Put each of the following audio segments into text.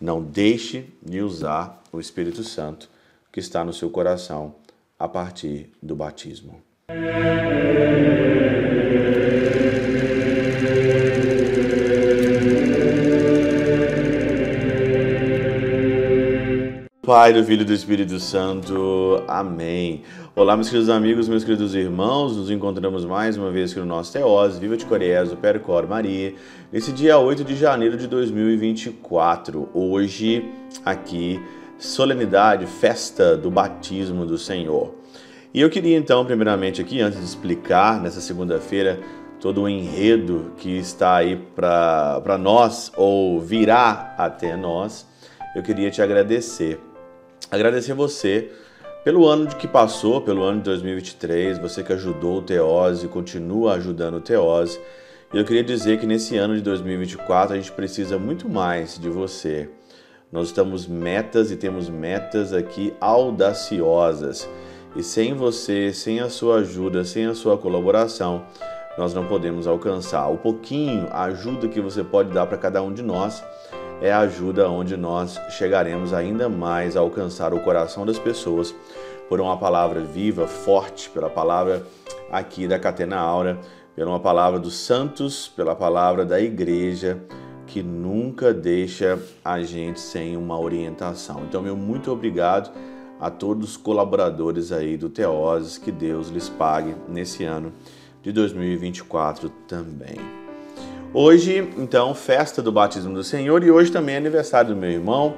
Não deixe de usar o Espírito Santo que está no seu coração a partir do batismo. Pai, do Filho e do Espírito Santo. Amém. Olá, meus queridos amigos, meus queridos irmãos. Nos encontramos mais uma vez aqui no nosso Teose, Viva de Coriezo, Percor Maria, nesse dia 8 de janeiro de 2024. Hoje, aqui, solenidade, festa do batismo do Senhor. E eu queria então, primeiramente aqui, antes de explicar nessa segunda-feira todo o enredo que está aí para nós, ou virá até nós, eu queria te agradecer agradecer você pelo ano de que passou, pelo ano de 2023, você que ajudou o Teose, continua ajudando o Teose. E eu queria dizer que nesse ano de 2024 a gente precisa muito mais de você. Nós estamos metas e temos metas aqui audaciosas. E sem você, sem a sua ajuda, sem a sua colaboração, nós não podemos alcançar. O pouquinho, a ajuda que você pode dar para cada um de nós é a ajuda onde nós chegaremos ainda mais a alcançar o coração das pessoas por uma palavra viva, forte, pela palavra aqui da Catena Aura, pela uma palavra dos santos, pela palavra da igreja, que nunca deixa a gente sem uma orientação. Então, meu muito obrigado a todos os colaboradores aí do Teoses, que Deus lhes pague nesse ano de 2024 também. Hoje, então, festa do batismo do Senhor e hoje também é aniversário do meu irmão.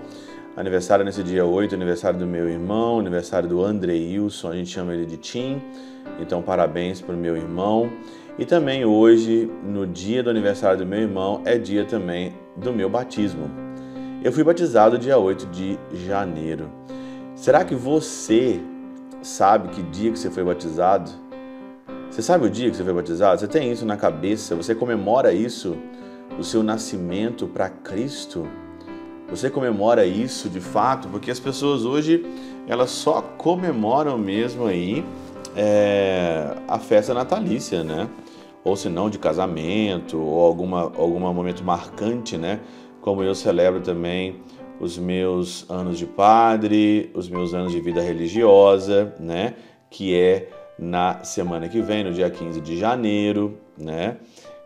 Aniversário nesse dia 8, aniversário do meu irmão, aniversário do Andreilson, a gente chama ele de Tim. Então, parabéns para o meu irmão. E também hoje, no dia do aniversário do meu irmão, é dia também do meu batismo. Eu fui batizado dia 8 de janeiro. Será que você sabe que dia que você foi batizado? Você sabe o dia que você foi batizado? Você tem isso na cabeça? Você comemora isso, o seu nascimento para Cristo? Você comemora isso de fato? Porque as pessoas hoje elas só comemoram mesmo aí é, a festa natalícia, né? Ou se não de casamento ou alguma algum momento marcante, né? Como eu celebro também os meus anos de padre, os meus anos de vida religiosa, né? Que é na semana que vem, no dia 15 de janeiro, né?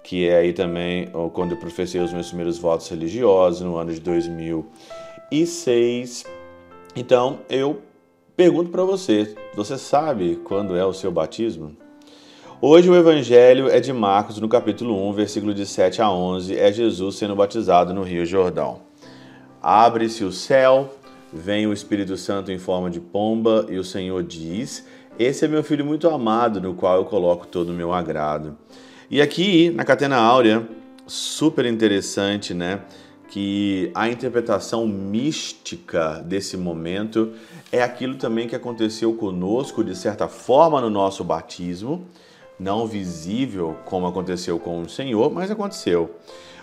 Que é aí também quando eu professei os meus primeiros votos religiosos no ano de 2006. Então, eu pergunto para você, você sabe quando é o seu batismo? Hoje o evangelho é de Marcos, no capítulo 1, versículo de 7 a 11, é Jesus sendo batizado no Rio Jordão. Abre-se o céu, vem o Espírito Santo em forma de pomba e o Senhor diz: esse é meu filho muito amado, no qual eu coloco todo o meu agrado. E aqui na Catena Áurea, super interessante, né? Que a interpretação mística desse momento é aquilo também que aconteceu conosco, de certa forma, no nosso batismo, não visível como aconteceu com o Senhor, mas aconteceu.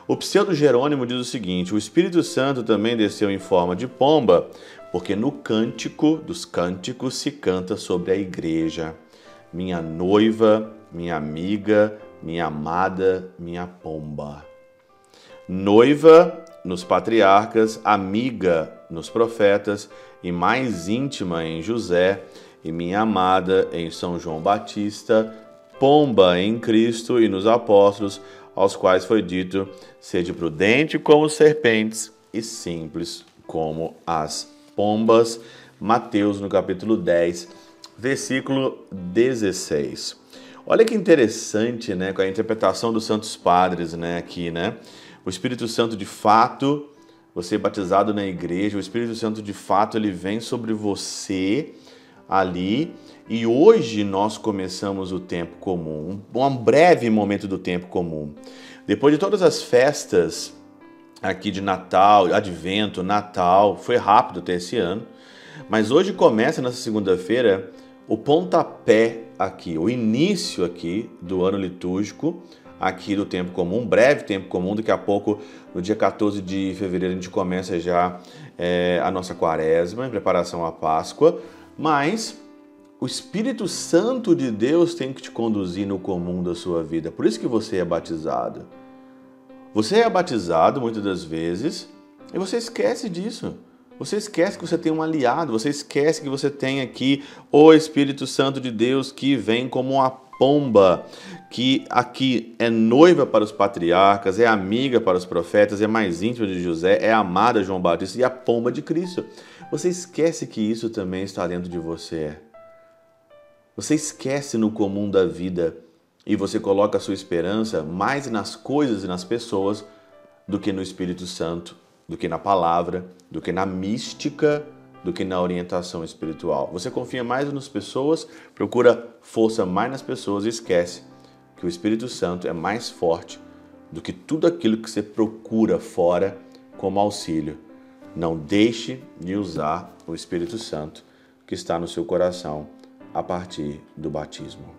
O pseudo Jerônimo diz o seguinte: o Espírito Santo também desceu em forma de pomba, porque no cântico dos cânticos se canta sobre a igreja. Minha noiva, minha amiga, minha amada, minha pomba. Noiva nos patriarcas, amiga nos profetas e mais íntima em José, e minha amada em São João Batista, pomba em Cristo e nos apóstolos, aos quais foi dito: sede prudente como serpentes e simples como as pombas. Mateus, no capítulo 10, versículo 16. Olha que interessante, né, com a interpretação dos santos padres, né, aqui, né? O Espírito Santo de fato, você é batizado na igreja, o Espírito Santo de fato ele vem sobre você ali, e hoje nós começamos o tempo comum, um breve momento do tempo comum. Depois de todas as festas aqui de Natal, Advento, Natal, foi rápido até esse ano, mas hoje começa nessa segunda-feira o pontapé aqui, o início aqui do ano litúrgico, aqui do tempo comum, breve tempo comum, daqui a pouco, no dia 14 de fevereiro, a gente começa já é, a nossa quaresma, em preparação à Páscoa, mas o Espírito Santo de Deus tem que te conduzir no comum da sua vida, por isso que você é batizado. Você é batizado muitas das vezes E você esquece disso. Você esquece que você tem um aliado, você esquece que você tem aqui o Espírito Santo de Deus que vem como uma pomba, que aqui é noiva para os patriarcas, é amiga para os profetas, é mais íntima de José, é amada João Batista e a pomba de Cristo. Você esquece que isso também está dentro de você. Você esquece no comum da vida e você coloca a sua esperança mais nas coisas e nas pessoas do que no Espírito Santo do que na palavra, do que na mística, do que na orientação espiritual. Você confia mais nas pessoas, procura força mais nas pessoas e esquece que o Espírito Santo é mais forte do que tudo aquilo que você procura fora como auxílio. Não deixe de usar o Espírito Santo que está no seu coração a partir do batismo.